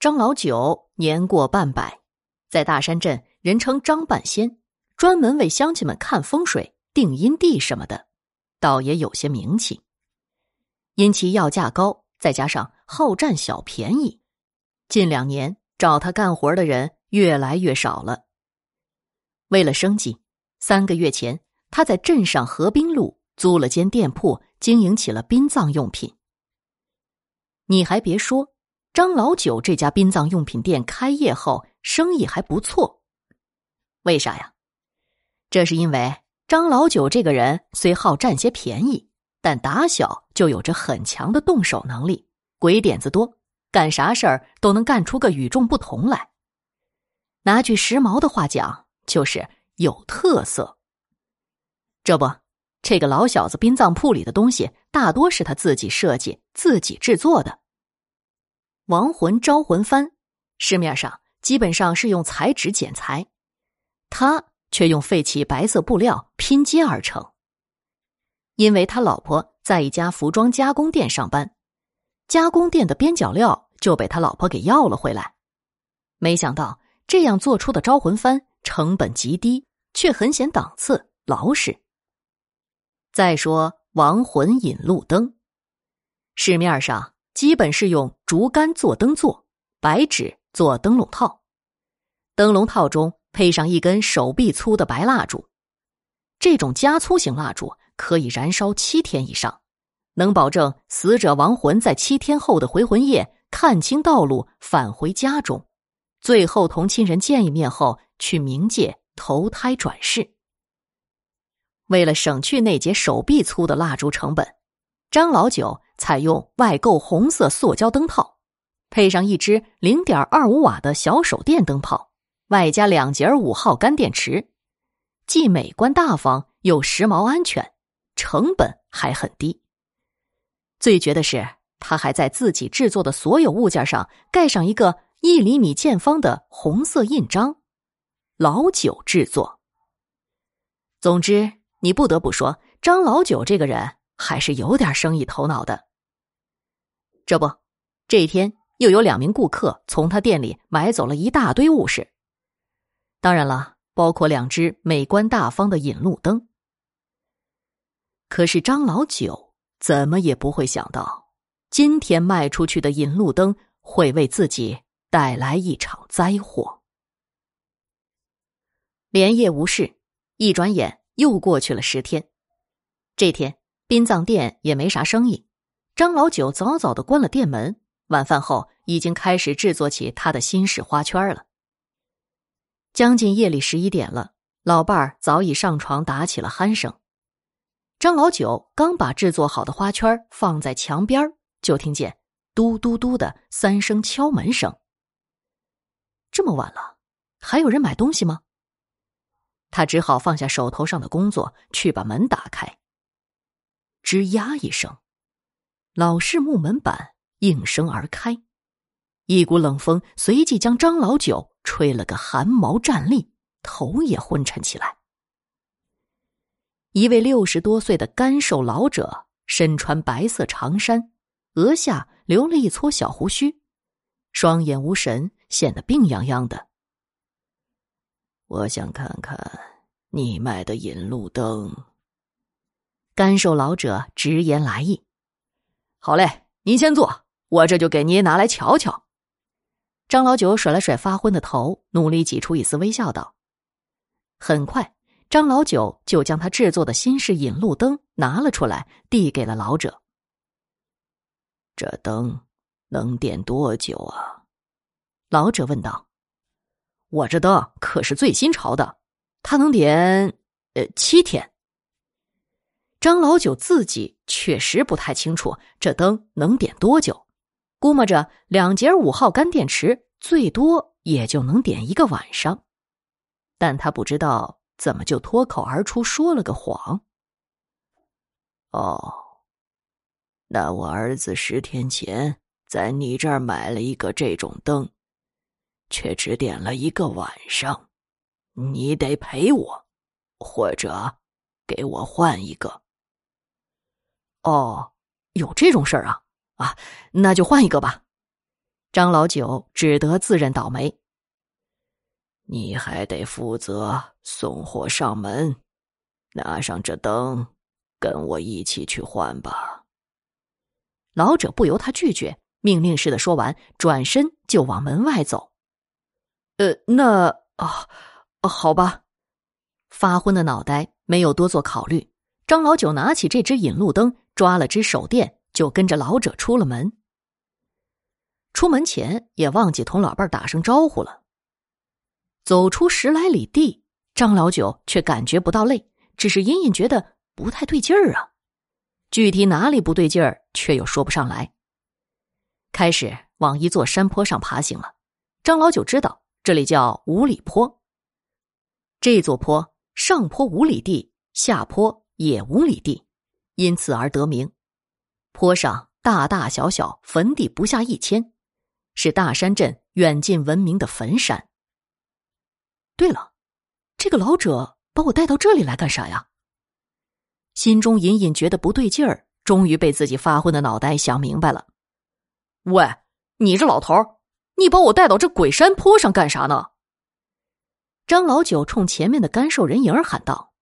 张老九年过半百，在大山镇人称张半仙，专门为乡亲们看风水、定阴地什么的，倒也有些名气。因其要价高，再加上好占小便宜，近两年找他干活的人越来越少了。为了生计，三个月前他在镇上河滨路租了间店铺，经营起了殡葬用品。你还别说。张老九这家殡葬用品店开业后，生意还不错。为啥呀？这是因为张老九这个人虽好占些便宜，但打小就有着很强的动手能力，鬼点子多，干啥事儿都能干出个与众不同来。拿句时髦的话讲，就是有特色。这不，这个老小子殡葬铺里的东西大多是他自己设计、自己制作的。亡魂招魂幡，市面上基本上是用彩纸剪裁，他却用废弃白色布料拼接而成。因为他老婆在一家服装加工店上班，加工店的边角料就被他老婆给要了回来。没想到这样做出的招魂幡成本极低，却很显档次、老实。再说亡魂引路灯，市面上。基本是用竹竿做灯座，白纸做灯笼套，灯笼套中配上一根手臂粗的白蜡烛。这种加粗型蜡烛可以燃烧七天以上，能保证死者亡魂在七天后的回魂夜看清道路返回家中，最后同亲人见一面后去冥界投胎转世。为了省去那节手臂粗的蜡烛成本，张老九。采用外购红色塑胶灯泡，配上一只零点二五瓦的小手电灯泡，外加两节五号干电池，既美观大方又时髦安全，成本还很低。最绝的是，他还在自己制作的所有物件上盖上一个一厘米见方的红色印章，“老九制作”。总之，你不得不说，张老九这个人还是有点生意头脑的。这不，这一天又有两名顾客从他店里买走了一大堆物事，当然了，包括两只美观大方的引路灯。可是张老九怎么也不会想到，今天卖出去的引路灯会为自己带来一场灾祸。连夜无事，一转眼又过去了十天。这天，殡葬店也没啥生意。张老九早早的关了店门，晚饭后已经开始制作起他的新式花圈了。将近夜里十一点了，老伴儿早已上床打起了鼾声。张老九刚把制作好的花圈放在墙边，就听见嘟嘟嘟的三声敲门声。这么晚了，还有人买东西吗？他只好放下手头上的工作，去把门打开。吱呀一声。老式木门板应声而开，一股冷风随即将张老九吹了个寒毛战栗，头也昏沉起来。一位六十多岁的干瘦老者，身穿白色长衫，额下留了一撮小胡须，双眼无神，显得病殃殃的。我想看看你卖的引路灯。干瘦老者直言来意。好嘞，您先坐，我这就给您拿来瞧瞧。张老九甩了甩发昏的头，努力挤出一丝微笑，道：“很快，张老九就将他制作的新式引路灯拿了出来，递给了老者。这灯能点多久啊？”老者问道。“我这灯可是最新潮的，它能点呃七天。”张老九自己确实不太清楚这灯能点多久，估摸着两节五号干电池最多也就能点一个晚上，但他不知道怎么就脱口而出说了个谎。哦，那我儿子十天前在你这儿买了一个这种灯，却只点了一个晚上，你得赔我，或者给我换一个。哦，有这种事儿啊！啊，那就换一个吧。张老九只得自认倒霉。你还得负责送货上门，拿上这灯，跟我一起去换吧。老者不由他拒绝，命令似的说完，转身就往门外走。呃，那啊，好吧。发昏的脑袋没有多做考虑，张老九拿起这只引路灯，抓了只手电，就跟着老者出了门。出门前也忘记同老伴打声招呼了。走出十来里地，张老九却感觉不到累，只是隐隐觉得不太对劲儿啊。具体哪里不对劲儿，却又说不上来。开始往一座山坡上爬行了。张老九知道这里叫五里坡。这座坡上坡五里地，下坡也五里地，因此而得名。坡上大大小小坟地不下一千，是大山镇远近闻名的坟山。对了，这个老者把我带到这里来干啥呀？心中隐隐觉得不对劲儿，终于被自己发昏的脑袋想明白了。喂，你这老头儿你把我带到这鬼山坡上干啥呢？张老九冲前面的干瘦人影喊道：“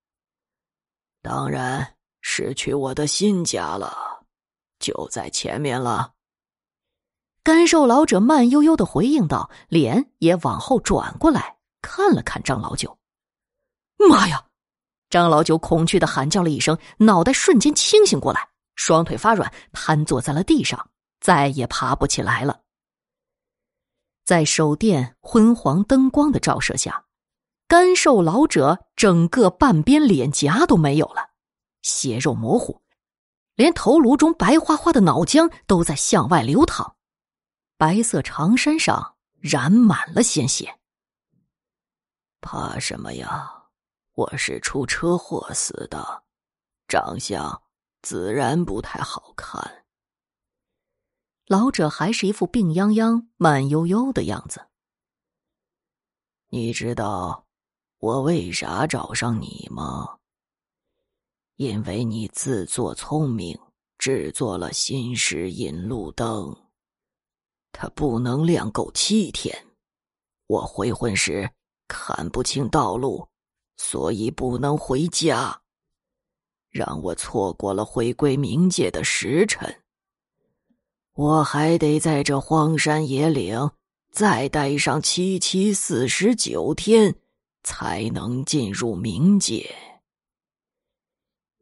当然是去我的新家了，就在前面了。”干瘦老者慢悠悠的回应道，脸也往后转过来。看了看张老九，妈呀！张老九恐惧的喊叫了一声，脑袋瞬间清醒过来，双腿发软，瘫坐在了地上，再也爬不起来了。在手电昏黄灯光的照射下，干瘦老者整个半边脸颊都没有了，血肉模糊，连头颅中白花花的脑浆都在向外流淌，白色长衫上染满了鲜血。怕什么呀？我是出车祸死的，长相自然不太好看。老者还是一副病殃殃、慢悠悠的样子。你知道我为啥找上你吗？因为你自作聪明，制作了新式引路灯，它不能亮够七天。我回魂时。看不清道路，所以不能回家，让我错过了回归冥界的时辰。我还得在这荒山野岭再待上七七四十九天，才能进入冥界。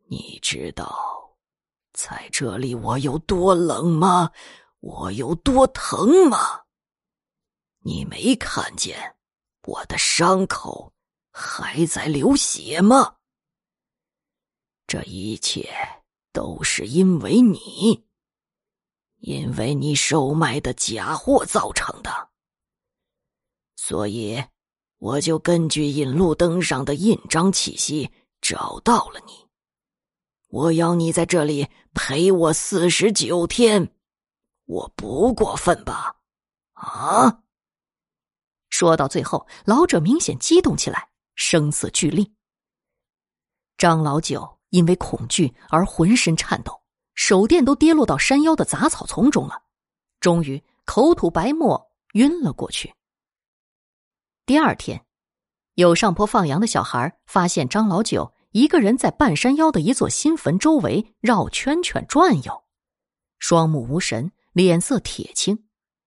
你知道，在这里我有多冷吗？我有多疼吗？你没看见？我的伤口还在流血吗？这一切都是因为你，因为你售卖的假货造成的。所以，我就根据引路灯上的印章气息找到了你。我要你在这里陪我四十九天，我不过分吧？啊？说到最后，老者明显激动起来，声色俱厉。张老九因为恐惧而浑身颤抖，手电都跌落到山腰的杂草丛中了，终于口吐白沫，晕了过去。第二天，有上坡放羊的小孩发现张老九一个人在半山腰的一座新坟周围绕圈圈转悠，双目无神，脸色铁青，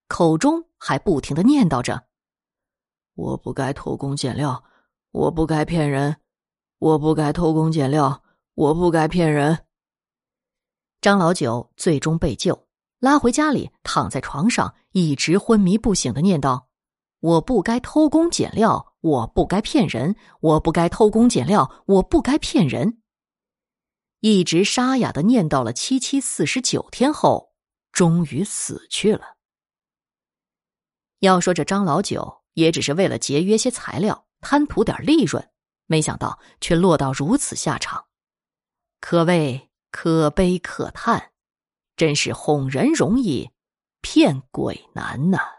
口中还不停的念叨着。我不该偷工减料，我不该骗人，我不该偷工减料，我不该骗人。张老九最终被救，拉回家里，躺在床上，一直昏迷不醒的念叨：“我不该偷工减料，我不该骗人，我不该偷工减料，我不该骗人。”一直沙哑的念叨了七七四十九天后，终于死去了。要说这张老九。也只是为了节约些材料，贪图点利润，没想到却落到如此下场，可谓可悲可叹，真是哄人容易，骗鬼难呐。